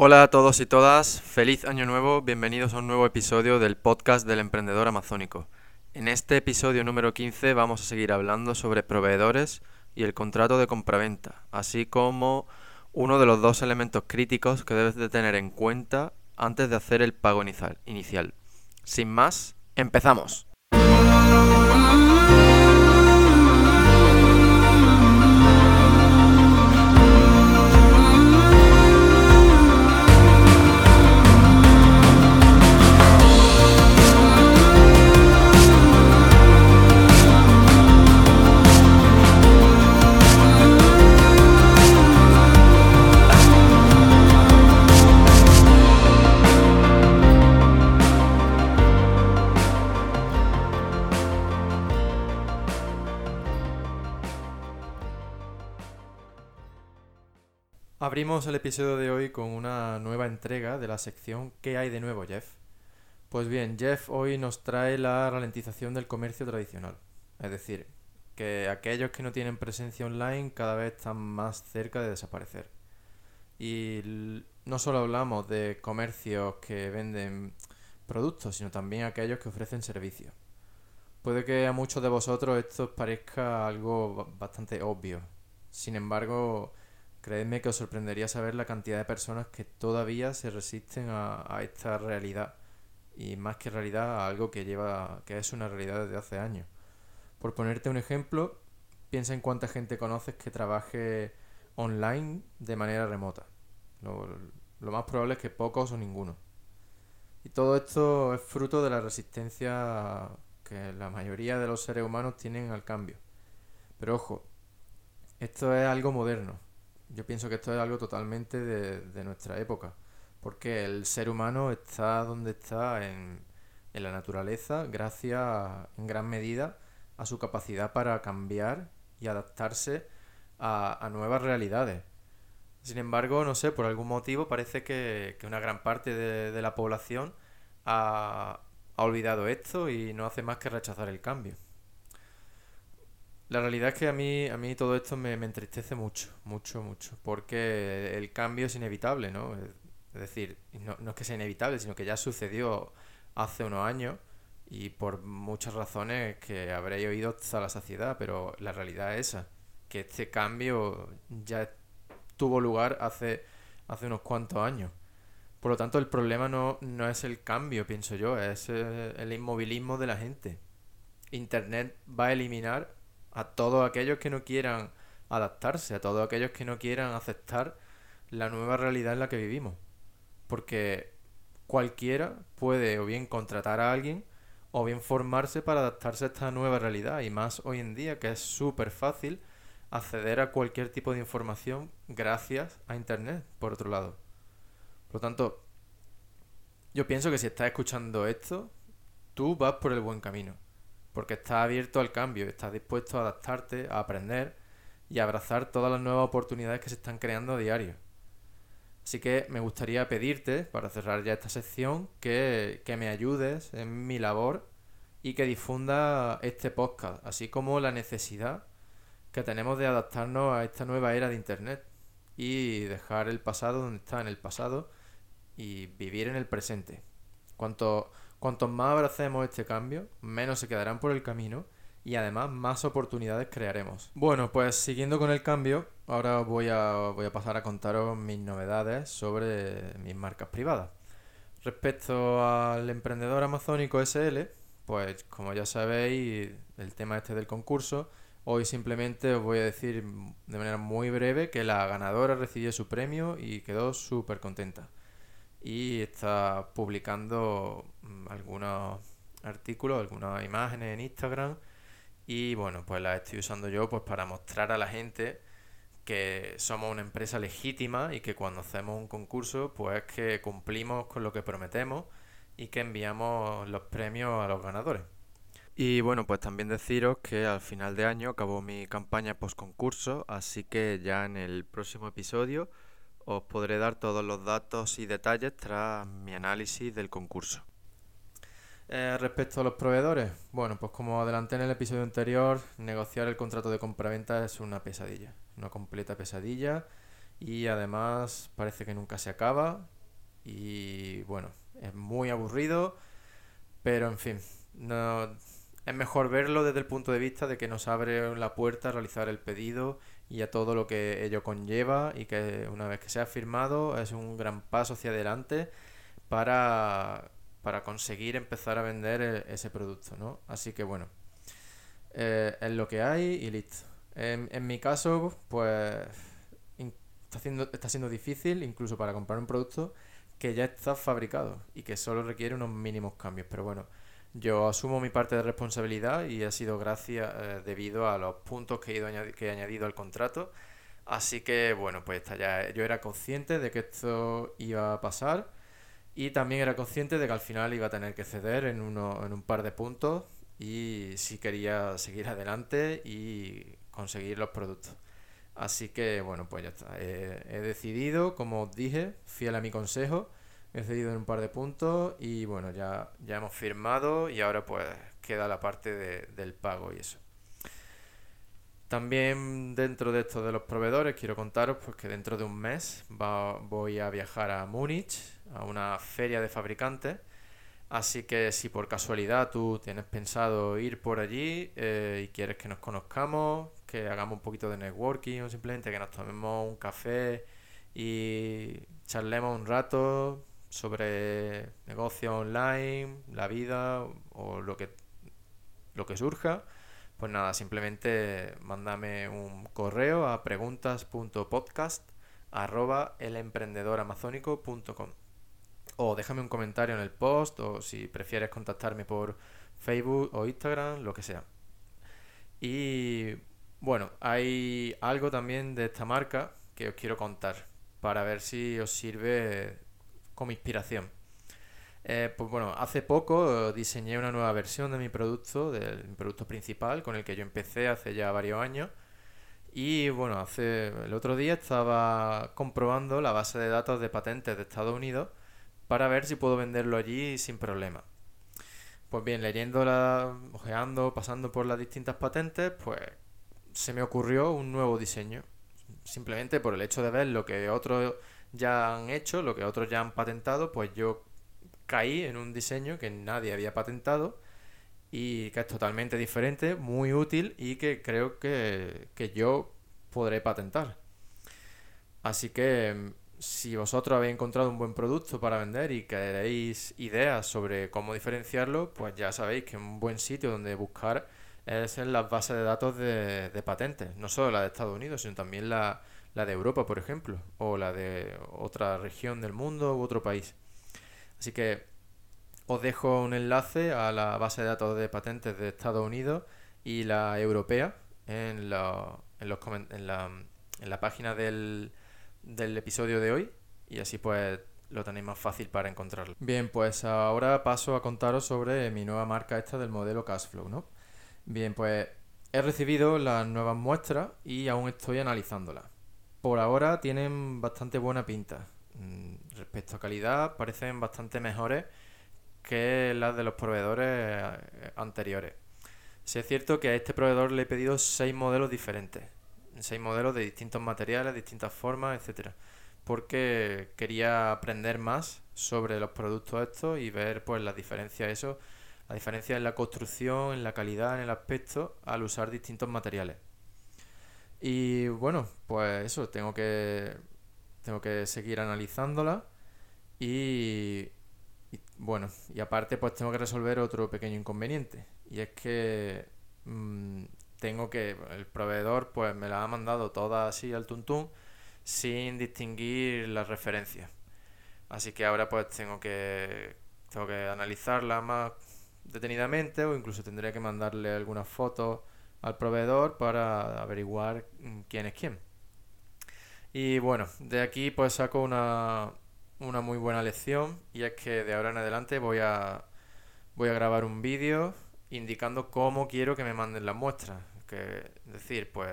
Hola a todos y todas, feliz año nuevo, bienvenidos a un nuevo episodio del podcast del emprendedor amazónico. En este episodio número 15 vamos a seguir hablando sobre proveedores y el contrato de compraventa, así como uno de los dos elementos críticos que debes de tener en cuenta antes de hacer el pago inicial. Sin más, empezamos. Abrimos el episodio de hoy con una nueva entrega de la sección ¿Qué hay de nuevo, Jeff? Pues bien, Jeff hoy nos trae la ralentización del comercio tradicional. Es decir, que aquellos que no tienen presencia online cada vez están más cerca de desaparecer. Y no solo hablamos de comercios que venden productos, sino también aquellos que ofrecen servicios. Puede que a muchos de vosotros esto parezca algo bastante obvio. Sin embargo, Creedme que os sorprendería saber la cantidad de personas que todavía se resisten a, esta realidad. Y más que realidad, a algo que lleva. que es una realidad desde hace años. Por ponerte un ejemplo, piensa en cuánta gente conoces que trabaje online de manera remota. Lo, lo, más probable es que pocos o ninguno. Y todo esto es fruto de la resistencia que la mayoría de los seres humanos tienen al cambio. Pero ojo, esto es algo moderno. Yo pienso que esto es algo totalmente de, nuestra época, porque el ser humano está donde está en, la naturaleza gracias en gran medida a su capacidad para cambiar y adaptarse a, nuevas realidades. Sin embargo, no sé, por algún motivo parece que, una gran parte de, la población ha olvidado esto y no hace más que rechazar el cambio. La realidad es que a mí, a mí todo esto me, entristece mucho, mucho, mucho, porque el cambio es inevitable, ¿no? Es decir, no, no es que sea inevitable, sino que ya sucedió hace unos años y por muchas razones que habréis oído hasta la saciedad, pero la realidad es esa, que este cambio ya tuvo lugar hace, hace unos cuantos años. Por lo tanto, el problema no, no es el cambio, pienso yo, es el inmovilismo de la gente. Internet va a eliminar a todos aquellos que no quieran adaptarse, a todos aquellos que no quieran aceptar la nueva realidad en la que vivimos. Porque cualquiera puede o bien contratar a alguien o bien formarse para adaptarse a esta nueva realidad. Y más hoy en día que es súper fácil acceder a cualquier tipo de información gracias a Internet, por otro lado. Por lo tanto, yo pienso que si estás escuchando esto, tú vas por el buen camino porque estás abierto al cambio, estás dispuesto a adaptarte, a aprender y a abrazar todas las nuevas oportunidades que se están creando a diario. Así que me gustaría pedirte, para cerrar ya esta sección, que, que me ayudes en mi labor y que difunda este podcast, así como la necesidad que tenemos de adaptarnos a esta nueva era de Internet y dejar el pasado donde está en el pasado y vivir en el presente. Cuanto Cuanto más abracemos este cambio, menos se quedarán por el camino y además más oportunidades crearemos. Bueno, pues siguiendo con el cambio, ahora voy a, voy a pasar a contaros mis novedades sobre mis marcas privadas. Respecto al emprendedor amazónico SL, pues como ya sabéis, el tema este del concurso, hoy simplemente os voy a decir de manera muy breve que la ganadora recibió su premio y quedó súper contenta y está publicando mm, algunos artículos, algunas imágenes en Instagram y bueno, pues las estoy usando yo pues para mostrar a la gente que somos una empresa legítima y que cuando hacemos un concurso pues que cumplimos con lo que prometemos y que enviamos los premios a los ganadores. Y bueno, pues también deciros que al final de año acabó mi campaña post concurso, así que ya en el próximo episodio os podré dar todos los datos y detalles tras mi análisis del concurso. Eh, respecto a los proveedores, bueno, pues como adelanté en el episodio anterior, negociar el contrato de compraventa es una pesadilla, una completa pesadilla y además parece que nunca se acaba y bueno, es muy aburrido, pero en fin, no, es mejor verlo desde el punto de vista de que nos abre la puerta a realizar el pedido y a todo lo que ello conlleva y que una vez que se ha firmado es un gran paso hacia adelante para, para conseguir empezar a vender e, ese producto, ¿no? Así que bueno, eh, es lo que hay y listo. En, en mi caso, pues está, haciendo, está siendo difícil incluso para comprar un producto que ya está fabricado y que solo requiere unos mínimos cambios. Pero bueno, yo asumo mi parte de responsabilidad y ha sido gracias eh, debido a los puntos que he, ido que he añadido al contrato. Así que bueno, pues ya. Yo era consciente de que esto iba a pasar y también era consciente de que al final iba a tener que ceder en, uno, en un par de puntos y si quería seguir adelante y conseguir los productos. Así que bueno, pues ya está. he decidido, como os dije, fiel a mi consejo, he cedido en un par de puntos y bueno, ya, ya hemos firmado y ahora pues queda la parte del pago y eso. También dentro de esto de los proveedores quiero contaros pues que dentro de un mes voy a viajar a Múnich, a una feria de fabricantes. Así que si por casualidad tú tienes pensado ir por allí eh, y quieres que nos conozcamos, que hagamos un poquito de networking o simplemente que nos tomemos un café y charlemos un rato, sobre negocio online, la vida o lo que, lo que surja, pues nada, simplemente mándame un correo a preguntas.podcast arroba o déjame un comentario en el post o si prefieres contactarme por Facebook o Instagram, lo que sea. Y bueno, hay algo también de esta marca que os quiero contar para ver si os sirve como inspiración. Eh, pues bueno, hace poco diseñé una nueva versión de mi producto, del producto principal, con el que yo empecé hace ya varios años. Y bueno, hace el otro día estaba comprobando la base de datos de patentes de Estados Unidos para ver si puedo venderlo allí sin problema. Pues bien, leyéndola, ojeando, pasando por las distintas patentes, pues se me ocurrió un nuevo diseño. Simplemente por el hecho de ver lo que otros ya han hecho, lo que otros ya han patentado, pues yo caí en un diseño que nadie había patentado y que es totalmente diferente, muy útil y que creo que, que yo podré patentar. Así que mm, si vosotros habéis encontrado un buen producto para vender y queréis ideas sobre cómo diferenciarlo, pues ya sabéis que un buen sitio donde buscar es en las bases de datos de, de patentes, no solo la de Estados Unidos, sino también la, la de Europa, por ejemplo, o la de otra región del mundo u otro país. Así que os dejo un enlace a la base de datos de patentes de Estados Unidos y la europea en la, en los, en la, en la página del, del episodio de hoy y así pues lo tenéis más fácil para encontrarlo. Bien, pues ahora paso a contaros sobre mi nueva marca esta del modelo Cashflow, ¿no? Bien, pues he recibido las nuevas muestras y aún estoy analizándolas por ahora tienen bastante buena pinta. Mm, respecto a calidad, parecen bastante mejores que las de los proveedores eh, anteriores. Si es cierto que a este proveedor le he pedido seis modelos diferentes, seis modelos de distintos materiales, distintas formas, etcétera, porque quería aprender más sobre los productos estos y ver pues las diferencias eso, la diferencia en la construcción, en la calidad, en el aspecto al usar distintos materiales. Y bueno, pues eso, tengo que, tengo que seguir analizándola y, bueno, y aparte pues tengo que resolver otro pequeño inconveniente y es que mm, tengo que, el proveedor pues me la ha mandado toda así al tuntún sin distinguir las referencias. Así que ahora pues tengo que, tengo que analizarla más detenidamente o incluso tendré que mandarle algunas fotos al proveedor para averiguar mm, quién es quién. Y bueno, de aquí pues saco una, una muy buena lección y es que de ahora en adelante voy a, voy a grabar un vídeo indicando cómo quiero que me manden las muestras. Que, es decir, pues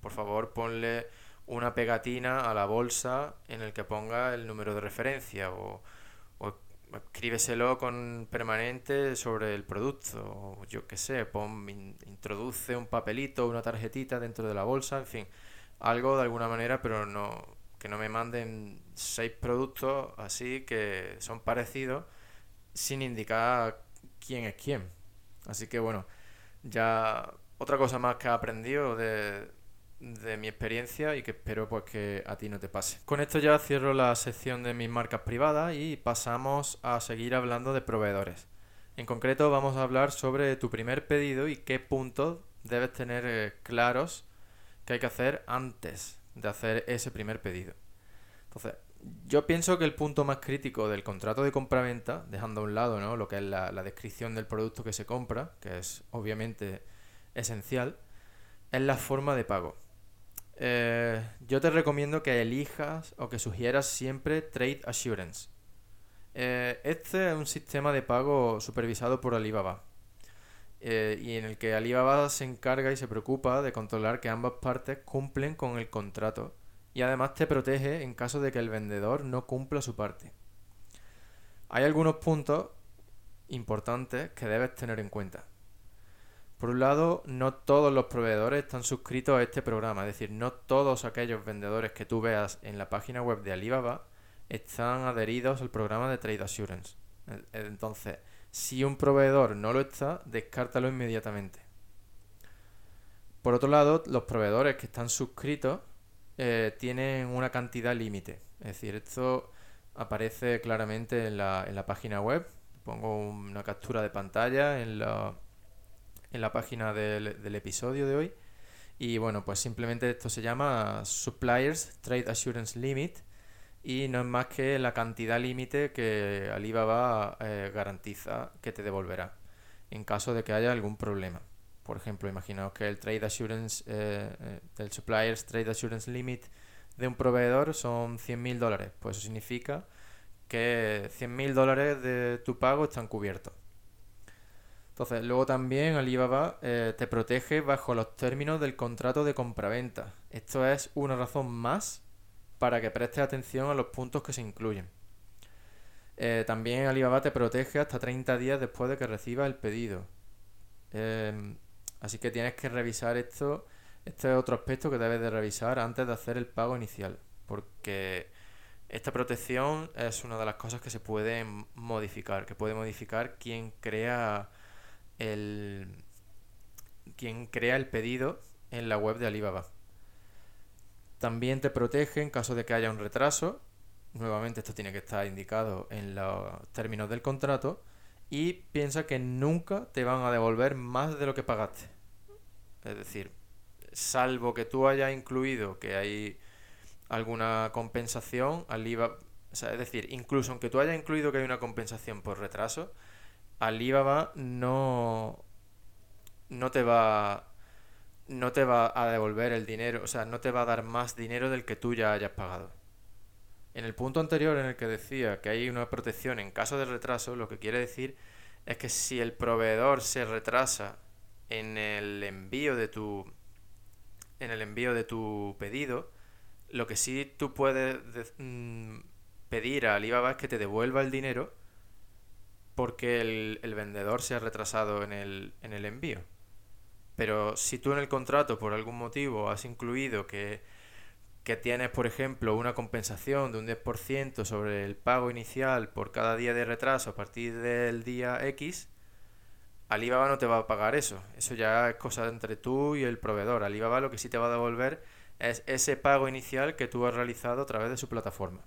por favor ponle una pegatina a la bolsa en el que ponga el número de referencia o escríbeselo con permanente sobre el producto, yo qué sé, pon, introduce un papelito, una tarjetita dentro de la bolsa, en fin, algo de alguna manera, pero no que no me manden seis productos así que son parecidos sin indicar quién es quién. Así que bueno, ya otra cosa más que he aprendido de, de mi experiencia y que espero pues que a ti no te pase. Con esto ya cierro la sección de mis marcas privadas y pasamos a seguir hablando de proveedores. En concreto vamos a hablar sobre tu primer pedido y qué puntos debes tener eh, claros que hay que hacer antes de hacer ese primer pedido. Entonces, yo pienso que el punto más crítico del contrato de compraventa, dejando a un lado ¿no? lo que es la, descripción del producto que se compra, que es obviamente esencial, es la forma de pago. Eh, yo te recomiendo que elijas o que sugieras siempre Trade Assurance. Eh, este es un sistema de pago supervisado por Alibaba eh, y en el que Alibaba se encarga y se preocupa de controlar que ambas partes cumplen con el contrato y además te protege en caso de que el vendedor no cumpla su parte. Hay algunos puntos importantes que debes tener en cuenta. Por un lado, no todos los proveedores están suscritos a este programa, es decir, no todos aquellos vendedores que tú veas en la página web de Alibaba están adheridos al programa de Trade Assurance. Entonces, si un proveedor no lo está, descártalo inmediatamente. Por otro lado, los proveedores que están suscritos eh, tienen una cantidad límite. Es decir, esto aparece claramente en la, en la página web. Pongo una captura de pantalla en la, en la página del, del episodio de hoy. Y bueno, pues simplemente esto se llama Suppliers Trade Assurance Limit y no es más que la cantidad límite que Alibaba eh, garantiza que te devolverá en caso de que haya algún problema. Por ejemplo, imaginaos que el Trade Assurance, eh, eh, del Suppliers Trade Assurance Limit de un proveedor son 100.000 dólares. Pues eso significa que 100.000 dólares de tu pago están cubiertos. Entonces, luego también Alibaba te protege bajo los términos del contrato de compraventa. Esto es una razón más para que prestes atención a los puntos que se incluyen. Eh, también Alibaba te protege hasta 30 días después de que recibas el pedido. Em, así que tienes que revisar esto. Este es otro aspecto que debes de revisar antes de hacer el pago inicial. Porque esta protección es una de las cosas que se puede modificar. Que puede modificar quien crea el. quien crea el pedido en la web de Alibaba. También te protege en caso de que haya un retraso. Nuevamente esto tiene que estar indicado en los términos del contrato. Y piensa que nunca te van a devolver más de lo que pagaste. Es decir, salvo que tú hayas incluido que hay alguna compensación, Alibaba, o es decir, incluso aunque tú hayas incluido que hay una compensación por retraso, Alibaba no, no te va no te va a devolver el dinero, o sea, no te va a dar más dinero del que tú ya hayas pagado. En el punto anterior en el que decía que hay una protección en caso de retraso, lo que quiere decir es que si el proveedor se retrasa en el envío de tu en el envío de tu pedido, lo que sí tú puedes mm, pedir a Alibaba es que te devuelva el dinero porque el, el vendedor se ha retrasado en el, en el envío. Pero si tú en el contrato por algún motivo has incluido que, tienes, por ejemplo, una compensación de un 10% sobre el pago inicial por cada día de retraso a partir del día X, Alibaba no te va a pagar eso. Eso ya es cosa entre tú y el proveedor. Alibaba lo que sí te va a devolver es ese pago inicial que tú has realizado a través de su plataforma.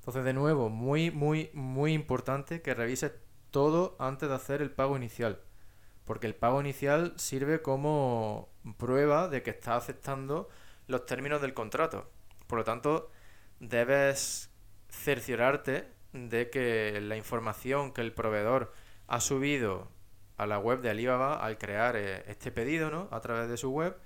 Entonces, de nuevo, muy, muy, muy importante que revises todo antes de hacer el pago inicial porque el pago inicial sirve como prueba de que estás aceptando los términos del contrato. Por lo tanto, debes cerciorarte de que la información que el proveedor ha subido a la web de Alibaba al crear eh, este pedido ¿no? a través de su web,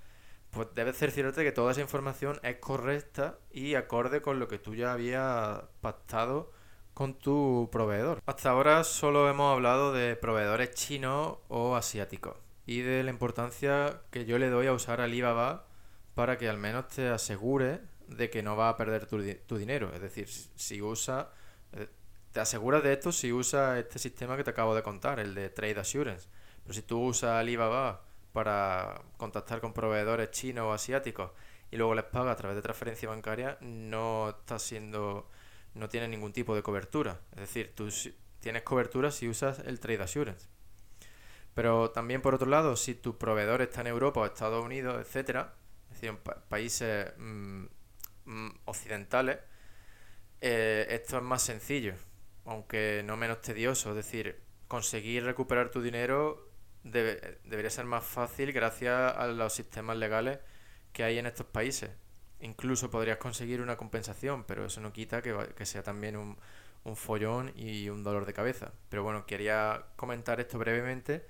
pues debes cerciorarte que toda esa información es correcta y acorde con lo que tú ya habías pactado con tu proveedor. Hasta ahora solo hemos hablado de proveedores chinos o asiáticos y de la importancia que yo le doy a usar Alibaba para que al menos te asegure de que no va a perder tu, tu dinero. Es decir, si usa, eh, te aseguras de esto si usa este sistema que te acabo de contar, el de Trade Assurance. Pero si tú usas Alibaba para contactar con proveedores chinos o asiáticos y luego les paga a través de transferencia bancaria, no está siendo, no tiene ningún tipo de cobertura. Es decir, tú tienes cobertura si usas el Trade Assurance. Pero también por otro lado, si tu proveedor está en Europa o Estados Unidos, etcétera, es decir, en países mm, mm, occidentales, eh, esto es más sencillo, aunque no menos tedioso. Es decir, conseguir recuperar tu dinero debería ser más fácil gracias a los sistemas legales que hay en estos países. Incluso podrías conseguir una compensación, pero eso no quita que, sea también un, un follón y un dolor de cabeza. Pero bueno, quería comentar esto brevemente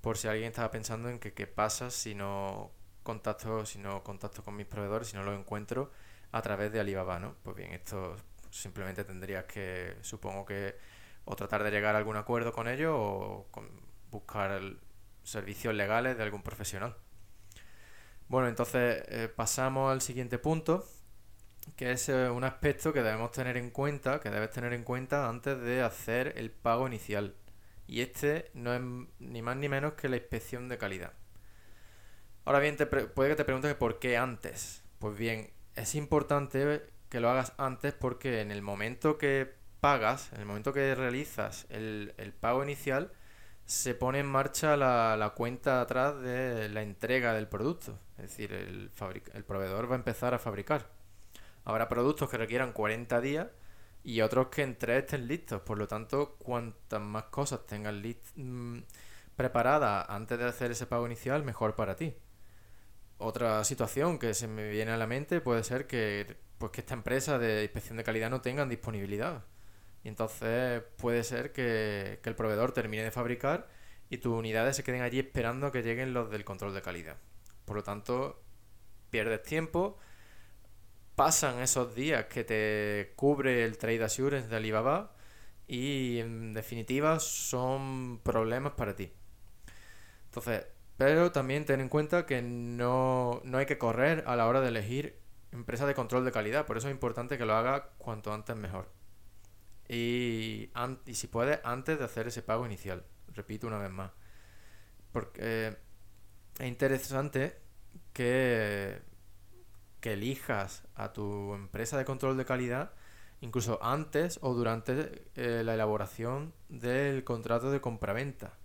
por si alguien estaba pensando en que qué pasa si no contacto, si no contacto con mis proveedores, si no los encuentro a través de Alibaba, ¿no? Pues bien, esto simplemente tendrías que, supongo que, o tratar de llegar a algún acuerdo con ellos o buscar servicios legales de algún profesional. Bueno, entonces eh, pasamos al siguiente punto, que es eh, un aspecto que debemos tener en cuenta, que debes tener en cuenta antes de hacer el pago inicial. Y este no es ni más ni menos que la inspección de calidad. Ahora bien, puede que te preguntes por qué antes. Pues bien, es importante que lo hagas antes porque en el momento que pagas, en el momento que realizas el, pago inicial, se pone en marcha la, la, cuenta atrás de la entrega del producto. Es decir, el, el proveedor va a empezar a fabricar. Habrá productos que requieran 40 días y otros que en 3 estén listos. Por lo tanto, cuantas más cosas tengas mm, preparadas antes de hacer ese pago inicial, mejor para ti. Otra situación que se me viene a la mente puede ser que pues que esta empresa de inspección de calidad no tengan disponibilidad. Entonces puede ser que, el proveedor termine de fabricar y tus unidades se queden allí esperando que lleguen los del control de calidad. Por lo tanto, pierdes tiempo, pasan esos días que te cubre el Trade Assurance de Alibaba y en definitiva son problemas para ti. Entonces, pero también ten en cuenta que no, no hay que correr a la hora de elegir empresa de control de calidad. Por eso es importante que lo haga cuanto antes mejor. Y, y si puede, antes de hacer ese pago inicial. Repito una vez más. Porque es interesante que, que elijas a tu empresa de control de calidad incluso antes o durante eh, la elaboración del contrato de compraventa.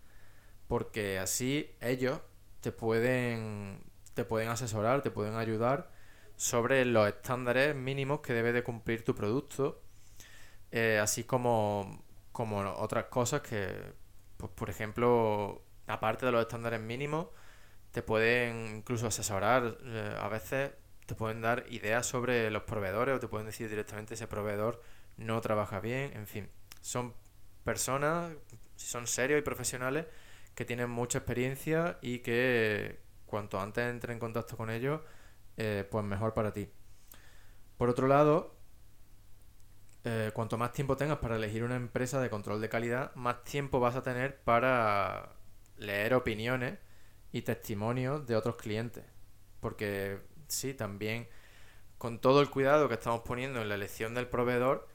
Porque así ellos te pueden, te pueden asesorar, te pueden ayudar sobre los estándares mínimos que debe de cumplir tu producto, eh, así como, como otras cosas que, pues, por ejemplo, aparte de los estándares mínimos, te pueden incluso asesorar, eh, a veces te pueden dar ideas sobre los proveedores o te pueden decir directamente ese proveedor no trabaja bien, en fin, son personas, son serios y profesionales que tienen mucha experiencia y que cuanto antes entre en contacto con ellos, eh, pues mejor para ti. Por otro lado, eh, cuanto más tiempo tengas para elegir una empresa de control de calidad, más tiempo vas a tener para leer opiniones y testimonios de otros clientes. Porque sí, también con todo el cuidado que estamos poniendo en la elección del proveedor,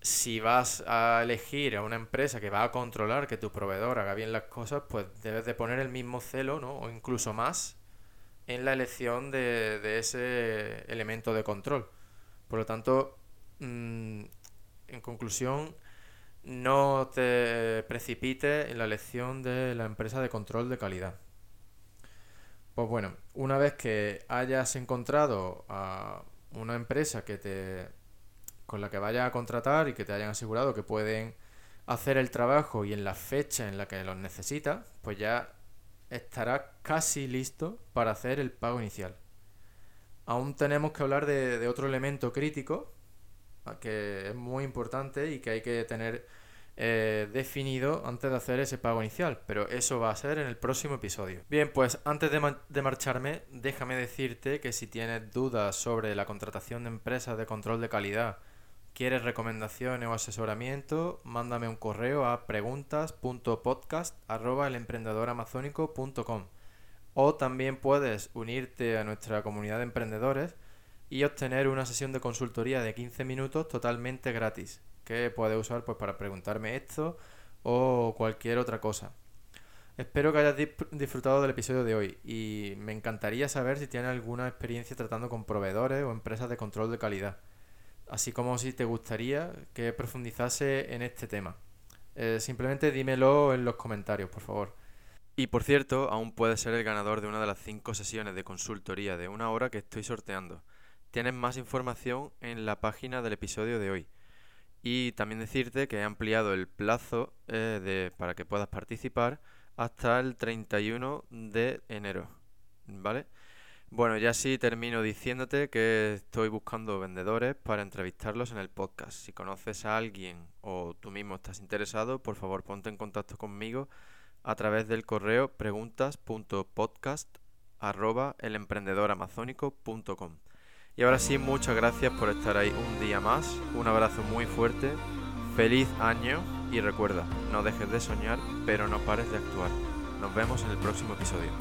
si vas a elegir a una empresa que va a controlar que tu proveedor haga bien las cosas, pues debes de poner el mismo celo, ¿no? O incluso más en la elección de, ese elemento de control. Por lo tanto, mm, en conclusión, no te precipites en la elección de la empresa de control de calidad. Pues bueno, una vez que hayas encontrado a una empresa que te con la que vayas a contratar y que te hayan asegurado que pueden hacer el trabajo y en la fecha en la que los necesitas, pues ya estará casi listo para hacer el pago inicial. Aún tenemos que hablar de, otro elemento crítico que es muy importante y que hay que tener eh, definido antes de hacer ese pago inicial, pero eso va a ser en el próximo episodio. Bien, pues antes de, de, marcharme, déjame decirte que si tienes dudas sobre la contratación de empresas de control de calidad ¿Quieres recomendaciones o asesoramiento? Mándame un correo a preguntas.podcast.elemprendedoramazónico.com o también puedes unirte a nuestra comunidad de emprendedores y obtener una sesión de consultoría de 15 minutos totalmente gratis que puedes usar pues para preguntarme esto o cualquier otra cosa. Espero que hayas disfrutado del episodio de hoy y me encantaría saber si tienes alguna experiencia tratando con proveedores o empresas de control de calidad, así como si te gustaría que profundizase en este tema. Eh, simplemente dímelo en los comentarios, por favor. Y por cierto, aún puedes ser el ganador de una de las cinco sesiones de consultoría de una hora que estoy sorteando. Tienes más información en la página del episodio de hoy. Y también decirte que he ampliado el plazo eh, de, para que puedas participar hasta el 31 de enero. ¿Vale? Bueno, ya sí termino diciéndote que estoy buscando vendedores para entrevistarlos en el podcast. Si conoces a alguien o tú mismo estás interesado, por favor ponte en contacto conmigo a través del correo preguntas.podcast@elemprendedoramazónico.com. Y ahora sí, muchas gracias por estar ahí un día más. Un abrazo muy fuerte. Feliz año y recuerda, no dejes de soñar, pero no pares de actuar. Nos vemos en el próximo episodio.